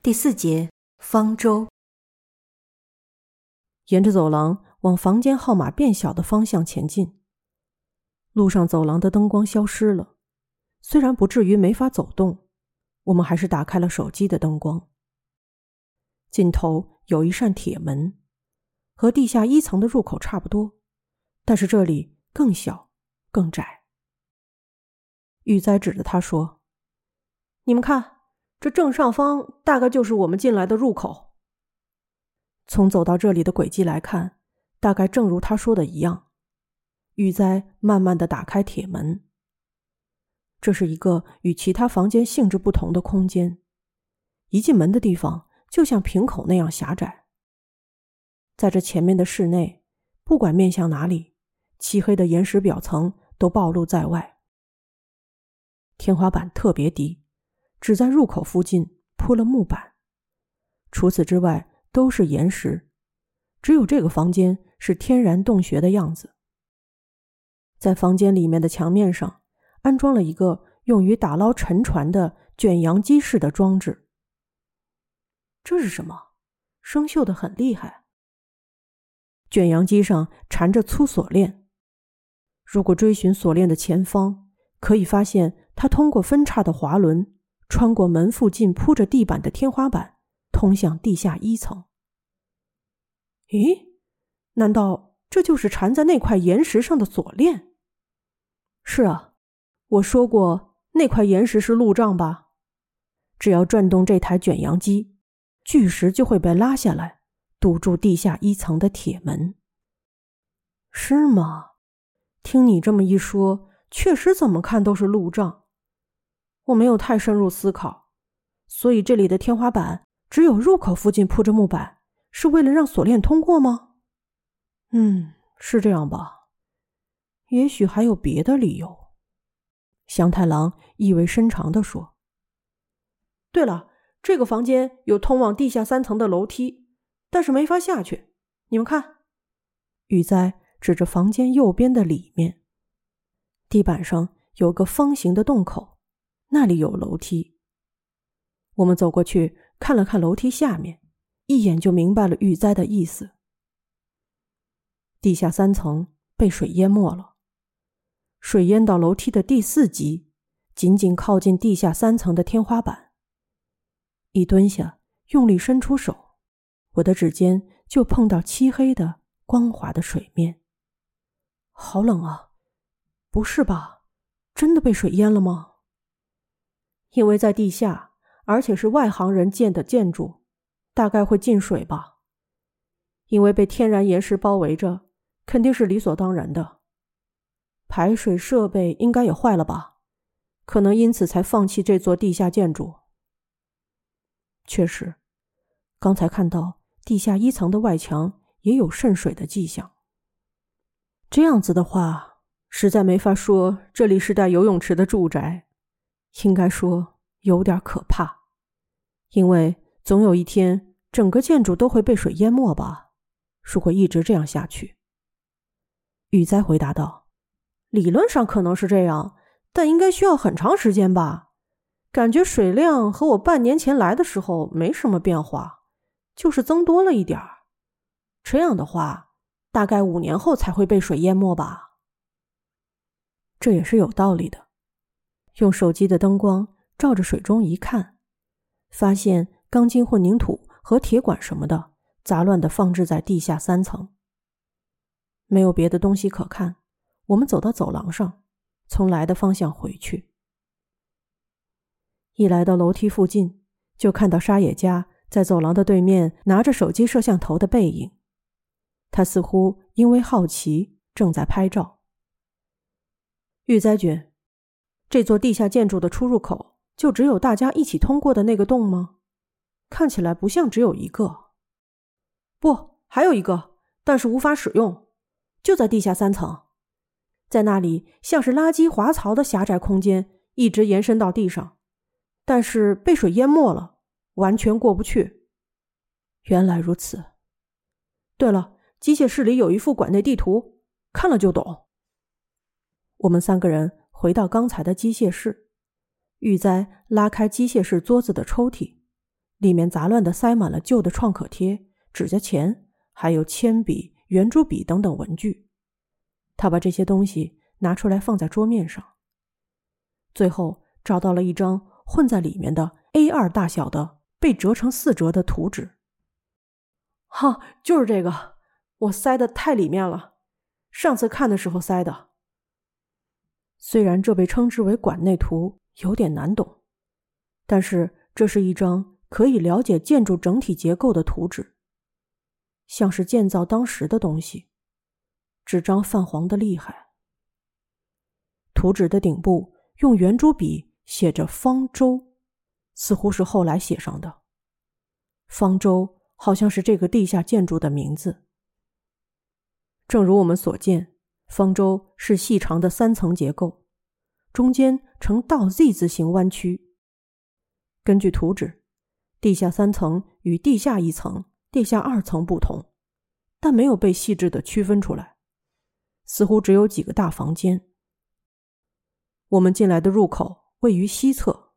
第四节方舟。沿着走廊往房间号码变小的方向前进。路上走廊的灯光消失了，虽然不至于没法走动，我们还是打开了手机的灯光。尽头有一扇铁门，和地下一层的入口差不多，但是这里更小、更窄。玉哉指着他说：“你们看。”这正上方大概就是我们进来的入口。从走到这里的轨迹来看，大概正如他说的一样。玉哉慢慢的打开铁门。这是一个与其他房间性质不同的空间，一进门的地方就像瓶口那样狭窄。在这前面的室内，不管面向哪里，漆黑的岩石表层都暴露在外。天花板特别低。只在入口附近铺了木板，除此之外都是岩石，只有这个房间是天然洞穴的样子。在房间里面的墙面上安装了一个用于打捞沉船的卷扬机式的装置。这是什么？生锈的很厉害。卷扬机上缠着粗锁链，如果追寻锁链的前方，可以发现它通过分叉的滑轮。穿过门附近铺着地板的天花板，通向地下一层。咦？难道这就是缠在那块岩石上的锁链？是啊，我说过那块岩石是路障吧？只要转动这台卷扬机，巨石就会被拉下来，堵住地下一层的铁门。是吗？听你这么一说，确实怎么看都是路障。我没有太深入思考，所以这里的天花板只有入口附近铺着木板，是为了让锁链通过吗？嗯，是这样吧。也许还有别的理由。祥太郎意味深长地说：“对了，这个房间有通往地下三层的楼梯，但是没法下去。你们看。”雨哉指着房间右边的里面，地板上有个方形的洞口。那里有楼梯，我们走过去看了看楼梯下面，一眼就明白了遇灾的意思。地下三层被水淹没了，水淹到楼梯的第四级，紧紧靠近地下三层的天花板。一蹲下，用力伸出手，我的指尖就碰到漆黑的、光滑的水面。好冷啊！不是吧？真的被水淹了吗？因为在地下，而且是外行人建的建筑，大概会进水吧。因为被天然岩石包围着，肯定是理所当然的。排水设备应该也坏了吧？可能因此才放弃这座地下建筑。确实，刚才看到地下一层的外墙也有渗水的迹象。这样子的话，实在没法说这里是带游泳池的住宅。应该说有点可怕，因为总有一天整个建筑都会被水淹没吧？如果一直这样下去，雨灾回答道：“理论上可能是这样，但应该需要很长时间吧？感觉水量和我半年前来的时候没什么变化，就是增多了一点儿。这样的话，大概五年后才会被水淹没吧？这也是有道理的。”用手机的灯光照着水中一看，发现钢筋混凝土和铁管什么的杂乱的放置在地下三层。没有别的东西可看，我们走到走廊上，从来的方向回去。一来到楼梯附近，就看到沙野家在走廊的对面拿着手机摄像头的背影，他似乎因为好奇正在拍照。玉哉君。这座地下建筑的出入口就只有大家一起通过的那个洞吗？看起来不像只有一个。不，还有一个，但是无法使用，就在地下三层，在那里像是垃圾滑槽的狭窄空间，一直延伸到地上，但是被水淹没了，完全过不去。原来如此。对了，机械室里有一幅馆内地图，看了就懂。我们三个人。回到刚才的机械室，玉哉拉开机械室桌子的抽屉，里面杂乱的塞满了旧的创可贴、指甲钳，还有铅笔、圆珠笔等等文具。他把这些东西拿出来放在桌面上，最后找到了一张混在里面的 A 二大小的被折成四折的图纸。哈，就是这个，我塞的太里面了，上次看的时候塞的。虽然这被称之为馆内图，有点难懂，但是这是一张可以了解建筑整体结构的图纸，像是建造当时的东西。纸张泛黄的厉害。图纸的顶部用圆珠笔写着“方舟”，似乎是后来写上的。方舟好像是这个地下建筑的名字。正如我们所见，方舟是细长的三层结构，中间呈倒 Z 字形弯曲。根据图纸，地下三层与地下一层、地下二层不同，但没有被细致的区分出来。似乎只有几个大房间。我们进来的入口位于西侧，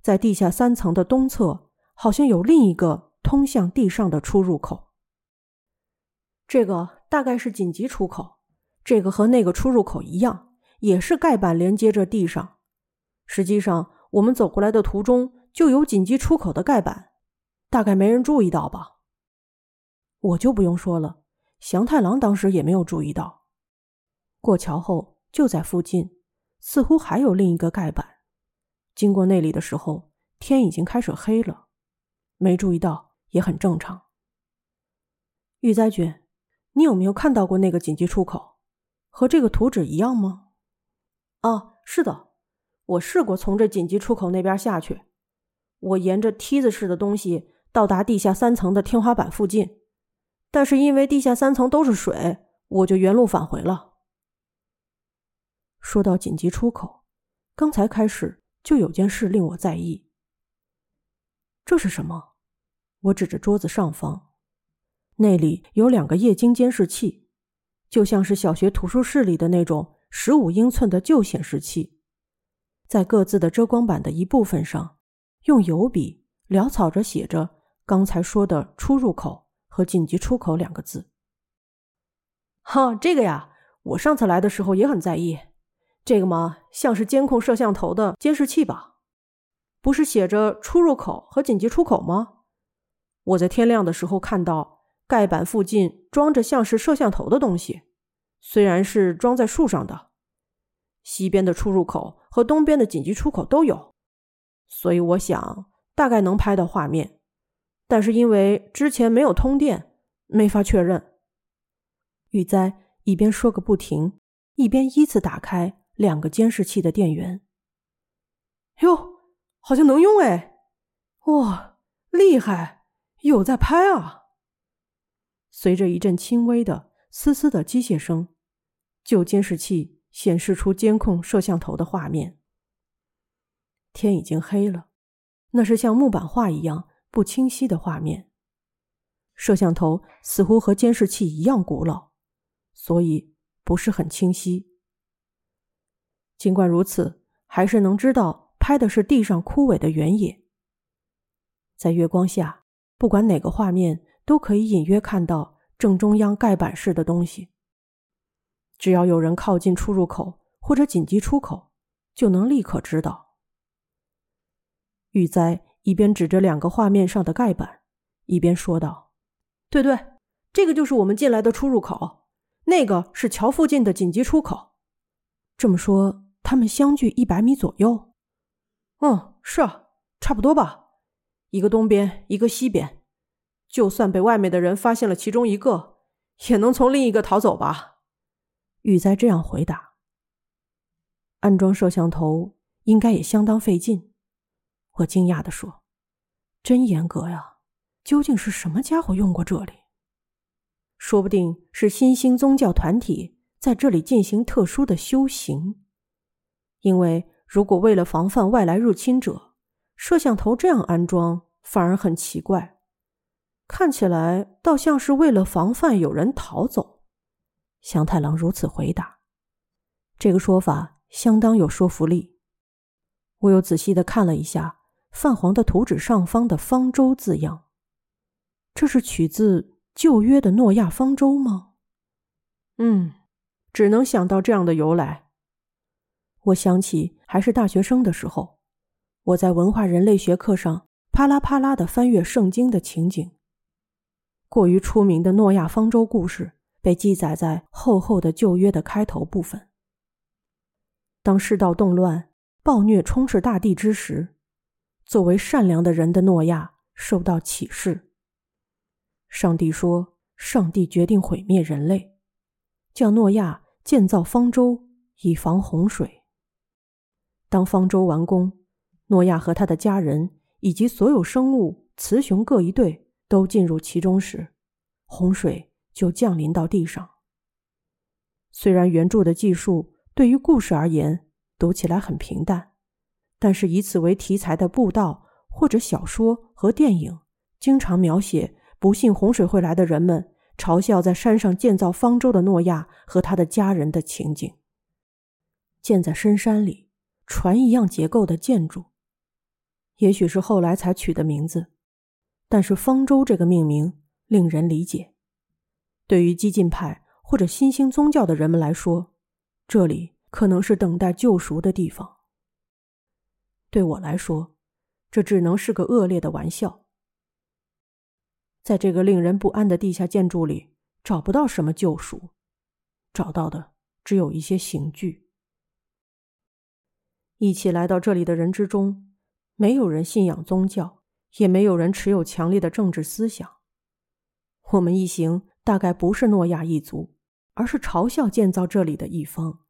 在地下三层的东侧，好像有另一个通向地上的出入口。这个大概是紧急出口。这个和那个出入口一样，也是盖板连接着地上。实际上，我们走过来的途中就有紧急出口的盖板，大概没人注意到吧？我就不用说了，祥太郎当时也没有注意到。过桥后就在附近，似乎还有另一个盖板。经过那里的时候，天已经开始黑了，没注意到也很正常。玉哉君，你有没有看到过那个紧急出口？和这个图纸一样吗？啊，是的，我试过从这紧急出口那边下去。我沿着梯子式的东西到达地下三层的天花板附近，但是因为地下三层都是水，我就原路返回了。说到紧急出口，刚才开始就有件事令我在意。这是什么？我指着桌子上方，那里有两个液晶监视器，就像是小学图书室里的那种十五英寸的旧显示器，在各自的遮光板的一部分上，用油笔潦草着写着刚才说的“出入口”和“紧急出口”两个字。哈，这个呀，我上次来的时候也很在意。这个嘛，像是监控摄像头的监视器吧？不是写着出入口和紧急出口吗？我在天亮的时候看到盖板附近装着像是摄像头的东西，虽然是装在树上的。西边的出入口和东边的紧急出口都有，所以我想大概能拍到画面，但是因为之前没有通电，没法确认。雨哉一边说个不停，一边依次打开。两个监视器的电源，哟，好像能用哎！哇，厉害，有在拍啊！随着一阵轻微的嘶嘶的机械声，旧监视器显示出监控摄像头的画面。天已经黑了，那是像木板画一样不清晰的画面。摄像头似乎和监视器一样古老，所以不是很清晰。尽管如此，还是能知道拍的是地上枯萎的原野。在月光下，不管哪个画面都可以隐约看到正中央盖板式的东西。只要有人靠近出入口或者紧急出口，就能立刻知道。玉哉一边指着两个画面上的盖板，一边说道：“对对，这个就是我们进来的出入口，那个是桥附近的紧急出口。这么说。”他们相距一百米左右。嗯，是啊，差不多吧。一个东边，一个西边。就算被外面的人发现了其中一个，也能从另一个逃走吧？玉哉这样回答。安装摄像头应该也相当费劲。我惊讶地说：“真严格呀！究竟是什么家伙用过这里？说不定是新兴宗教团体在这里进行特殊的修行。”因为如果为了防范外来入侵者，摄像头这样安装反而很奇怪，看起来倒像是为了防范有人逃走。祥太郎如此回答，这个说法相当有说服力。我又仔细的看了一下泛黄的图纸上方的“方舟”字样。这是取自旧约的诺亚方舟吗？嗯，只能想到这样的由来。我想起还是大学生的时候，我在文化人类学课上啪啦啪啦的翻阅圣经的情景。过于出名的诺亚方舟故事被记载在厚厚的旧约的开头部分。当世道动乱、暴虐充斥大地之时，作为善良的人的诺亚受到启示。上帝说：“上帝决定毁灭人类，叫诺亚建造方舟以防洪水。当方舟完工，诺亚和他的家人以及所有生物、雌雄各一对都进入其中时，洪水就降临到地上。虽然原著的记述对于故事而言读起来很平淡，但是以此为题材的布道或者小说和电影经常描写。”不信洪水会来的人们嘲笑在山上建造方舟的诺亚和他的家人的情景。建在深山里，船一样结构的建筑，也许是后来才取的名字，但是方舟这个命名令人理解。对于激进派或者新兴宗教的人们来说，这里可能是等待救赎的地方。对我来说，这只能是个恶劣的玩笑。在这个令人不安的地下建筑里，找不到什么救赎，找到的只有一些刑具。一起来到这里的人之中，没有人信仰宗教，也没有人持有强烈的政治思想。我们一行大概不是诺亚一族，而是嘲笑建造这里的一方。